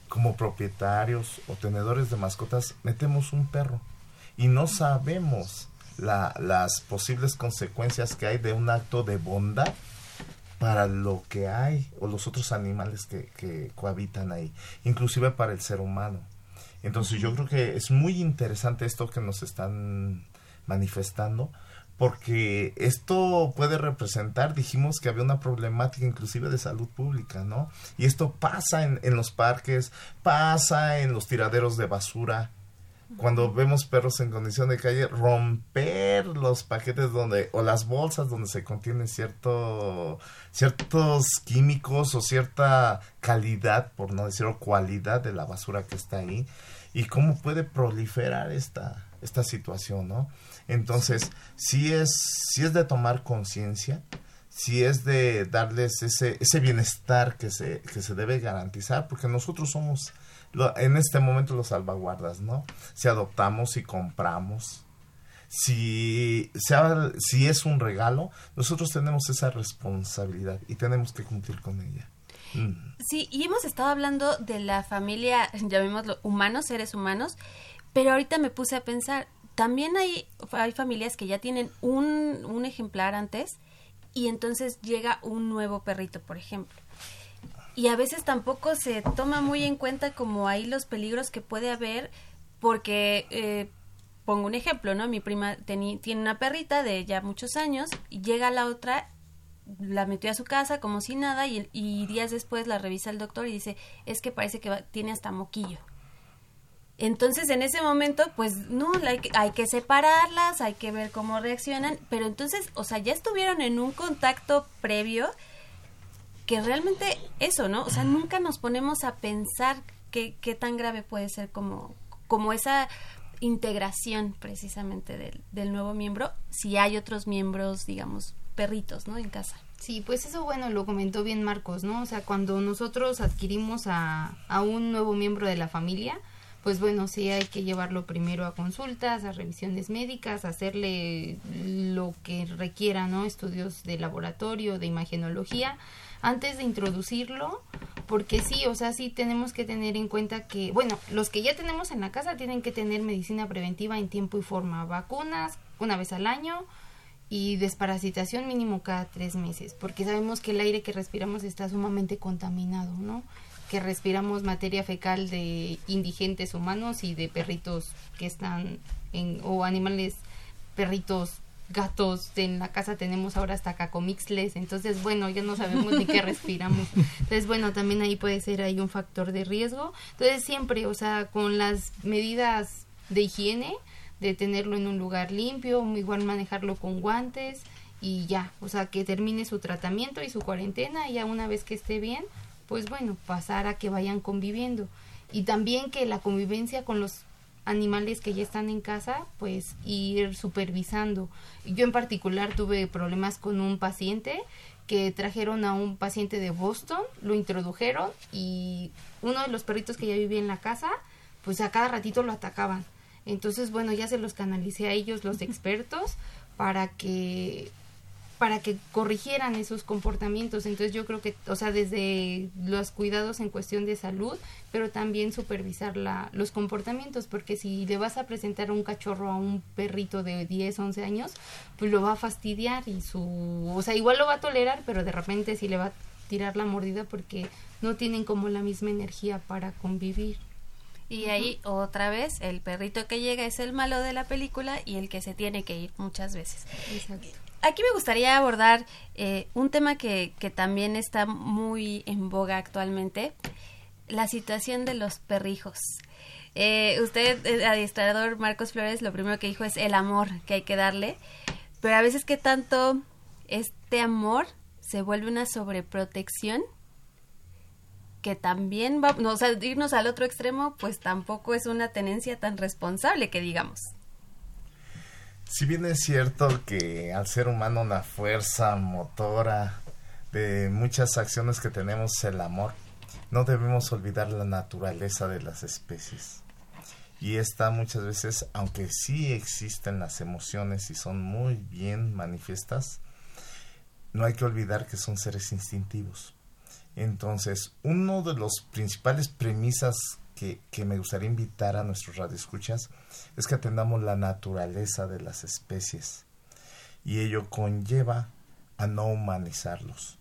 como propietarios o tenedores de mascotas metemos un perro y no sabemos la, las posibles consecuencias que hay de un acto de bondad para lo que hay o los otros animales que, que cohabitan ahí, inclusive para el ser humano. Entonces yo creo que es muy interesante esto que nos están manifestando porque esto puede representar, dijimos que había una problemática inclusive de salud pública, ¿no? Y esto pasa en, en los parques, pasa en los tiraderos de basura, cuando vemos perros en condición de calle, romper los paquetes donde, o las bolsas donde se contienen cierto, ciertos químicos o cierta calidad, por no decir cualidad de la basura que está ahí, y cómo puede proliferar esta, esta situación, ¿no? Entonces, sí es, sí es de tomar conciencia, sí es de darles ese, ese bienestar que se, que se debe garantizar, porque nosotros somos en este momento los salvaguardas, ¿no? Si adoptamos, y compramos, si, si es un regalo, nosotros tenemos esa responsabilidad y tenemos que cumplir con ella. Mm. Sí, y hemos estado hablando de la familia, llamémoslo humanos, seres humanos, pero ahorita me puse a pensar, también hay, hay familias que ya tienen un, un ejemplar antes y entonces llega un nuevo perrito, por ejemplo y a veces tampoco se toma muy en cuenta como ahí los peligros que puede haber porque eh, pongo un ejemplo, ¿no? Mi prima tiene una perrita de ya muchos años y llega la otra la metió a su casa como si nada y, y días después la revisa el doctor y dice es que parece que tiene hasta moquillo. Entonces, en ese momento, pues no, hay que, hay que separarlas, hay que ver cómo reaccionan, pero entonces, o sea, ya estuvieron en un contacto previo que realmente eso, ¿no? O sea, nunca nos ponemos a pensar qué, qué tan grave puede ser como, como esa integración precisamente del, del nuevo miembro, si hay otros miembros, digamos, perritos, ¿no? En casa. Sí, pues eso, bueno, lo comentó bien Marcos, ¿no? O sea, cuando nosotros adquirimos a, a un nuevo miembro de la familia, pues bueno, sí hay que llevarlo primero a consultas, a revisiones médicas, hacerle lo que requiera, ¿no? Estudios de laboratorio, de imagenología, antes de introducirlo, porque sí, o sea, sí tenemos que tener en cuenta que, bueno, los que ya tenemos en la casa tienen que tener medicina preventiva en tiempo y forma, vacunas una vez al año y desparasitación mínimo cada tres meses, porque sabemos que el aire que respiramos está sumamente contaminado, ¿no? Que respiramos materia fecal de indigentes humanos y de perritos que están en, o animales, perritos gatos en la casa tenemos ahora hasta cacomixles, entonces bueno, ya no sabemos ni qué respiramos. Entonces bueno, también ahí puede ser ahí un factor de riesgo. Entonces siempre, o sea, con las medidas de higiene, de tenerlo en un lugar limpio, igual manejarlo con guantes y ya, o sea, que termine su tratamiento y su cuarentena y ya una vez que esté bien, pues bueno, pasar a que vayan conviviendo. Y también que la convivencia con los animales que ya están en casa, pues ir supervisando. Yo en particular tuve problemas con un paciente que trajeron a un paciente de Boston, lo introdujeron y uno de los perritos que ya vivía en la casa, pues a cada ratito lo atacaban. Entonces, bueno, ya se los canalicé a ellos, los expertos, para que para que corrigieran esos comportamientos. Entonces yo creo que, o sea, desde los cuidados en cuestión de salud, pero también supervisar la, los comportamientos, porque si le vas a presentar un cachorro a un perrito de 10, 11 años, pues lo va a fastidiar y su, o sea, igual lo va a tolerar, pero de repente sí le va a tirar la mordida porque no tienen como la misma energía para convivir. Y ahí otra vez el perrito que llega es el malo de la película y el que se tiene que ir muchas veces. Exacto aquí me gustaría abordar eh, un tema que, que también está muy en boga actualmente, la situación de los perrijos. Eh, usted, el adiestrador Marcos Flores, lo primero que dijo es el amor que hay que darle, pero a veces que tanto este amor se vuelve una sobreprotección que también va, no, o sea, irnos al otro extremo, pues tampoco es una tenencia tan responsable que digamos. Si bien es cierto que al ser humano una fuerza motora de muchas acciones que tenemos el amor, no debemos olvidar la naturaleza de las especies. Y esta muchas veces, aunque sí existen las emociones y son muy bien manifiestas, no hay que olvidar que son seres instintivos. Entonces, uno de los principales premisas que, me gustaría invitar a nuestros radioescuchas es que atendamos la naturaleza de las especies y ello conlleva a no humanizarlos.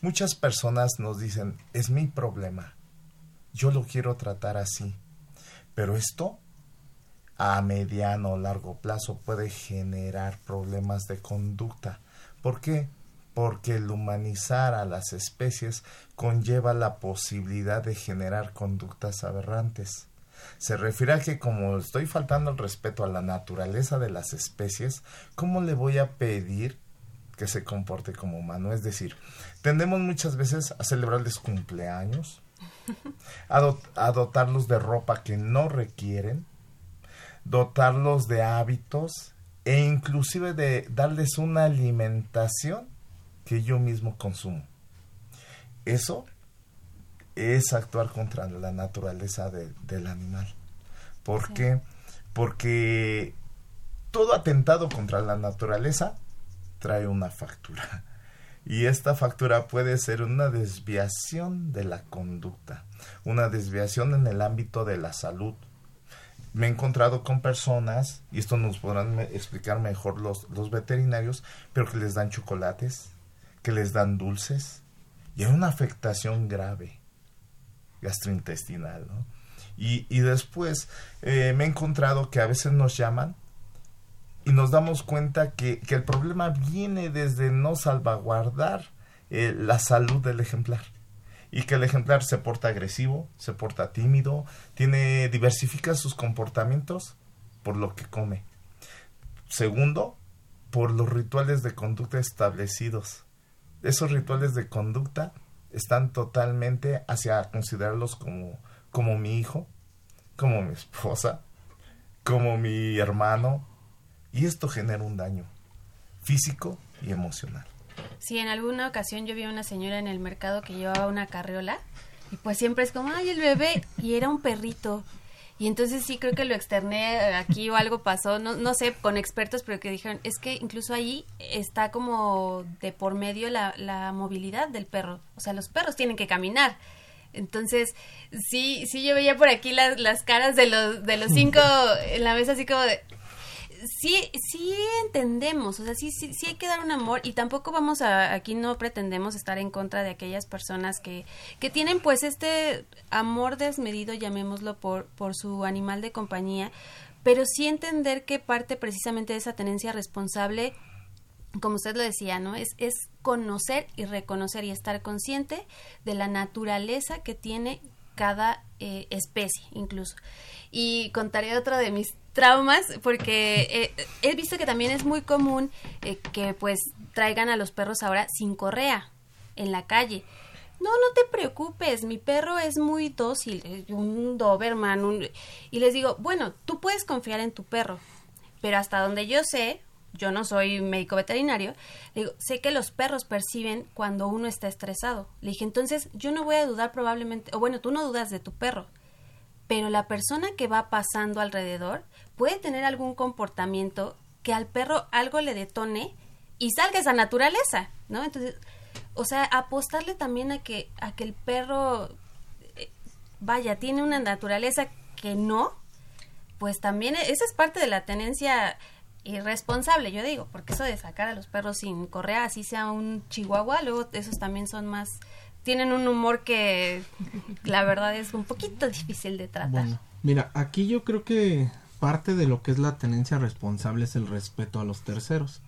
Muchas personas nos dicen, es mi problema, yo lo quiero tratar así, pero esto a mediano o largo plazo puede generar problemas de conducta. ¿Por qué? Porque el humanizar a las especies conlleva la posibilidad de generar conductas aberrantes. Se refiere a que como estoy faltando el respeto a la naturaleza de las especies, ¿cómo le voy a pedir que se comporte como humano? Es decir, tendemos muchas veces a celebrarles cumpleaños, a, dotarlos de ropa que no requieren, dotarlos de hábitos e inclusive de darles una alimentación que yo mismo consumo. Eso es actuar contra la naturaleza del animal. ¿Por qué? Porque todo atentado contra la naturaleza trae una factura. Y esta factura puede ser una desviación de la conducta, una desviación en el ámbito de la salud. Me he encontrado con personas, y esto nos podrán explicar mejor los, los veterinarios, pero que les dan chocolates, que les dan dulces y hay una afectación grave gastrointestinal. ¿no? Y, y, después eh, me he encontrado que a veces nos llaman y nos damos cuenta que, que el problema viene desde no salvaguardar eh, la salud del ejemplar y que el ejemplar se porta agresivo, se porta tímido, tiene diversifica sus comportamientos por lo que come. Segundo, por los rituales de conducta establecidos esos rituales de conducta están totalmente hacia considerarlos como, como mi hijo, como mi esposa, como mi hermano, y esto genera un daño físico y emocional. Sí, en alguna ocasión yo vi a una señora en el mercado que llevaba una carriola y pues siempre es como, ay, el bebé, y era un perrito. Y entonces sí creo que lo externé aquí o algo pasó, no, no sé, con expertos, pero que dijeron, es que incluso ahí está como de por medio la, la movilidad del perro. O sea, los perros tienen que caminar. Entonces, sí, sí yo veía por aquí las, las caras de los, de los cinco en la mesa así como de, sí, sí entendemos, o sea, sí, sí, sí hay que dar un amor y tampoco vamos a, aquí no pretendemos estar en contra de aquellas personas que, que tienen pues este amor desmedido, llamémoslo, por, por su animal de compañía, pero sí entender que parte precisamente de esa tenencia responsable como usted lo decía, ¿no? Es, es conocer y reconocer y estar consciente de la naturaleza que tiene cada eh, especie, incluso. Y contaré otro de mis traumas, porque eh, he visto que también es muy común eh, que pues traigan a los perros ahora sin correa en la calle. No, no te preocupes, mi perro es muy dócil, un Doberman, un... y les digo, bueno, tú puedes confiar en tu perro, pero hasta donde yo sé, yo no soy médico veterinario, digo, sé que los perros perciben cuando uno está estresado. Le dije, entonces yo no voy a dudar probablemente, o bueno, tú no dudas de tu perro, pero la persona que va pasando alrededor puede tener algún comportamiento que al perro algo le detone y salga esa naturaleza, ¿no? Entonces, o sea, apostarle también a que, a que el perro, eh, vaya, tiene una naturaleza que no, pues también esa es parte de la tenencia irresponsable, yo digo, porque eso de sacar a los perros sin correa, así sea un chihuahua, luego esos también son más, tienen un humor que la verdad es un poquito difícil de tratar. Bueno, mira, aquí yo creo que parte de lo que es la tenencia responsable es el respeto a los terceros.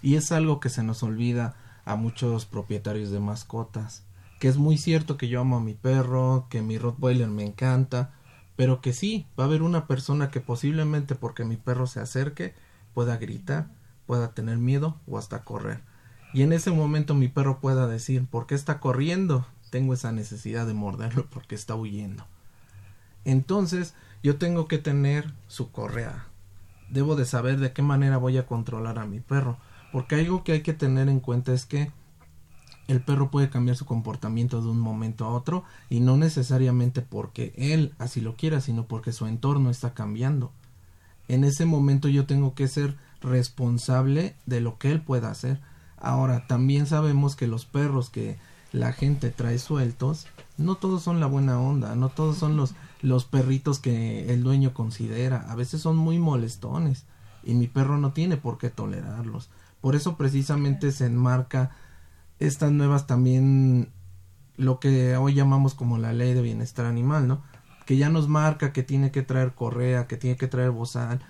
Y es algo que se nos olvida a muchos propietarios de mascotas. Que es muy cierto que yo amo a mi perro, que mi Rottweiler me encanta, pero que sí, va a haber una persona que posiblemente porque mi perro se acerque, pueda gritar, pueda tener miedo o hasta correr. Y en ese momento mi perro pueda decir, ¿por qué está corriendo? Tengo esa necesidad de morderlo porque está huyendo. Entonces yo tengo que tener su correa. Debo de saber de qué manera voy a controlar a mi perro. Porque algo que hay que tener en cuenta es que el perro puede cambiar su comportamiento de un momento a otro y no necesariamente porque él así lo quiera, sino porque su entorno está cambiando en ese momento yo tengo que ser responsable de lo que él pueda hacer. Ahora, también sabemos que los perros que la gente trae sueltos, no todos son la buena onda, no todos son los, los perritos que el dueño considera, a veces son muy molestones y mi perro no tiene por qué tolerarlos. Por eso precisamente se enmarca estas nuevas también lo que hoy llamamos como la ley de bienestar animal, ¿no? que ya nos marca que tiene que traer correa, que tiene que traer bozal.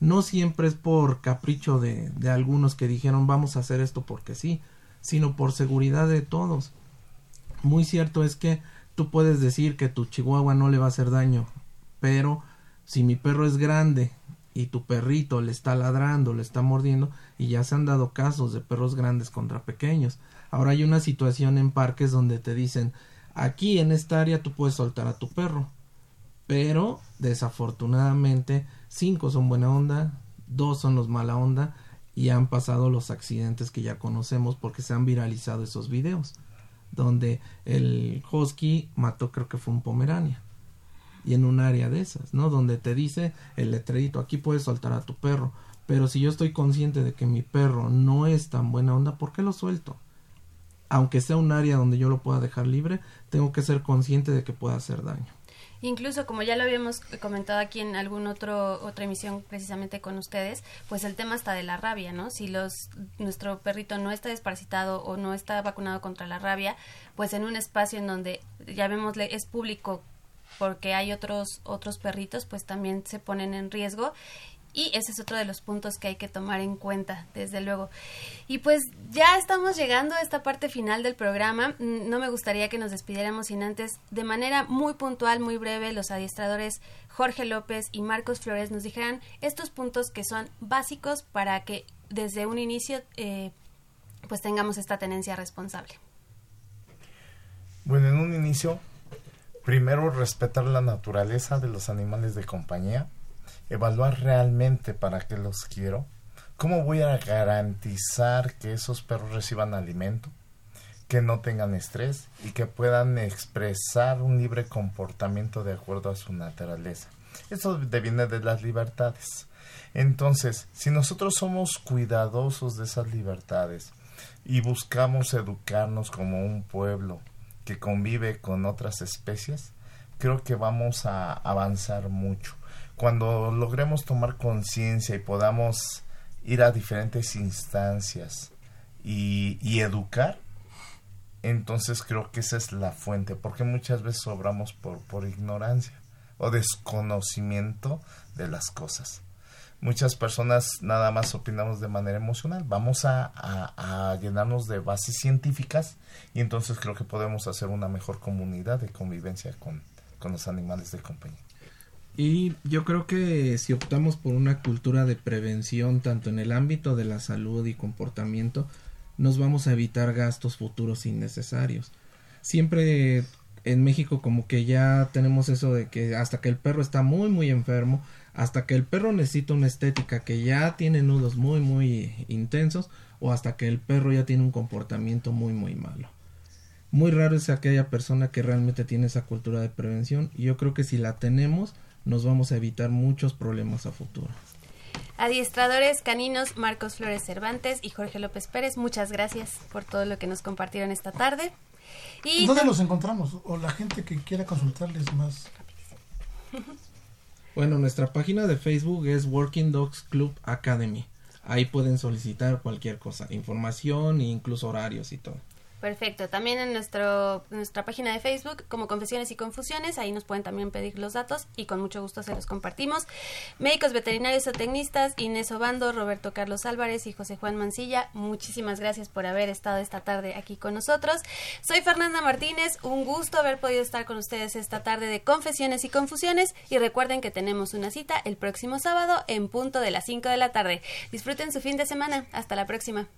No siempre es por capricho de, de algunos que dijeron vamos a hacer esto porque sí, sino por seguridad de todos. Muy cierto es que tú puedes decir que tu chihuahua no le va a hacer daño, pero si mi perro es grande y tu perrito le está ladrando, le está mordiendo, y ya se han dado casos de perros grandes contra pequeños. Ahora hay una situación en parques donde te dicen aquí en esta área tú puedes soltar a tu perro, pero desafortunadamente cinco son buena onda, dos son los mala onda y han pasado los accidentes que ya conocemos porque se han viralizado esos videos donde el husky mató creo que fue un pomerania y en un área de esas, ¿no? Donde te dice el letrerito, aquí puedes soltar a tu perro, pero si yo estoy consciente de que mi perro no es tan buena onda, ¿por qué lo suelto? Aunque sea un área donde yo lo pueda dejar libre, tengo que ser consciente de que pueda hacer daño. Incluso, como ya lo habíamos comentado aquí en algún otro otra emisión precisamente con ustedes, pues el tema está de la rabia, ¿no? Si los nuestro perrito no está desparasitado o no está vacunado contra la rabia, pues en un espacio en donde ya vemos es público porque hay otros otros perritos, pues también se ponen en riesgo y ese es otro de los puntos que hay que tomar en cuenta, desde luego. Y pues ya estamos llegando a esta parte final del programa. Mm, no me gustaría que nos despidiéramos sin antes, de manera muy puntual, muy breve, los adiestradores Jorge López y Marcos Flores nos dijeran estos puntos que son básicos para que desde un inicio eh, pues tengamos esta tenencia responsable. Bueno, en un inicio, primero respetar la naturaleza de los animales de compañía evaluar realmente para qué los quiero, cómo voy a garantizar que esos perros reciban alimento, que no tengan estrés y que puedan expresar un libre comportamiento de acuerdo a su naturaleza. Eso deviene de las libertades. Entonces, si nosotros somos cuidadosos de esas libertades y buscamos educarnos como un pueblo que convive con otras especies, creo que vamos a avanzar mucho cuando logremos tomar conciencia y podamos ir a diferentes instancias y, educar, entonces creo que esa es la fuente, porque muchas veces sobramos por, ignorancia. o desconocimiento de las cosas. Muchas personas nada más opinamos de manera emocional. Vamos a, llenarnos de bases científicas y entonces creo que podemos hacer una mejor comunidad de convivencia con, con los animales de compañía. Y yo creo que si optamos por una cultura de prevención tanto en el ámbito de la salud y comportamiento, nos vamos a evitar gastos futuros innecesarios. Siempre en México como que ya tenemos eso de que hasta que el perro está muy muy enfermo, hasta que el perro necesita una estética que ya tiene nudos muy muy intensos o hasta que el perro ya tiene un comportamiento muy muy malo. Muy raro es aquella persona que realmente tiene esa cultura de prevención y yo creo que si la tenemos nos vamos a evitar muchos problemas a futuro. Adiestradores caninos Marcos Flores Cervantes y Jorge López Pérez, muchas gracias por todo lo que nos compartieron esta tarde. Y ¿Dónde los encontramos? O la gente que quiera consultarles más. Bueno, nuestra página de Facebook es Working Dogs Club Academy. Ahí pueden solicitar cualquier cosa, información e incluso horarios y todo. Perfecto. También en nuestro, nuestra página de Facebook, como Confesiones y Confusiones, ahí nos pueden también pedir los datos y con mucho gusto se los compartimos. Médicos veterinarios o tecnistas, Inés Obando, Roberto Carlos Álvarez y José Juan Mancilla, muchísimas gracias por haber estado esta tarde aquí con nosotros. Soy Fernanda Martínez, un gusto haber podido estar con ustedes esta tarde de Confesiones y Confusiones y recuerden que tenemos una cita el próximo sábado en punto de las 5 de la tarde. Disfruten su fin de semana. Hasta la próxima.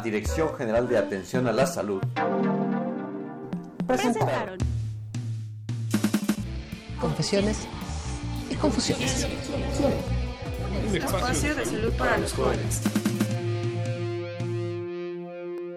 Dirección General de Atención a la Salud. Presentaron. Confesiones y confusiones. Un espacio de salud para los jóvenes.